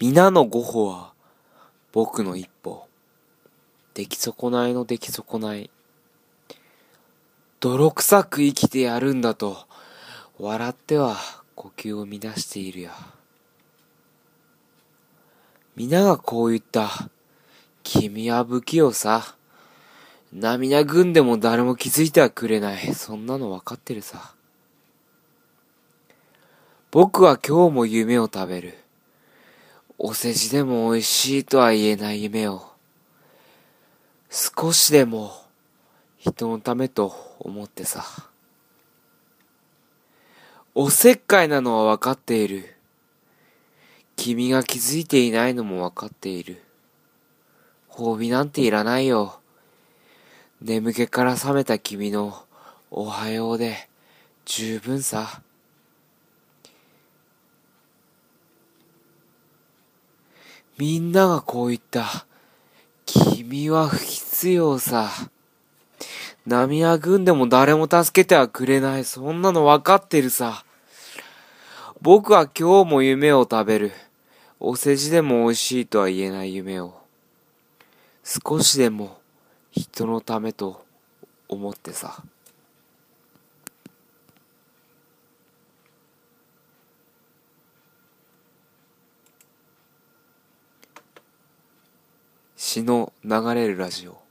皆のご歩は僕の一歩。出来損ないの出来損ない。泥臭く生きてやるんだと、笑っては呼吸を乱しているや。皆がこう言った。君は不器用さ。涙ぐんでも誰も気づいてはくれない。そんなのわかってるさ。僕は今日も夢を食べる。お世辞でも美味しいとは言えない夢を。少しでも人のためと思ってさ。おせっかいなのはわかっている。君が気づいていないのもわかっている。褒美なんていらないよ。眠気から覚めた君のおはようで十分さ。みんながこう言った。君は不必要さ。涙ぐんでも誰も助けてはくれない。そんなのわかってるさ。僕は今日も夢を食べる。お世辞でも美味しいとは言えない夢を。少しでも人のためと思ってさ。詩の流れるラジオ。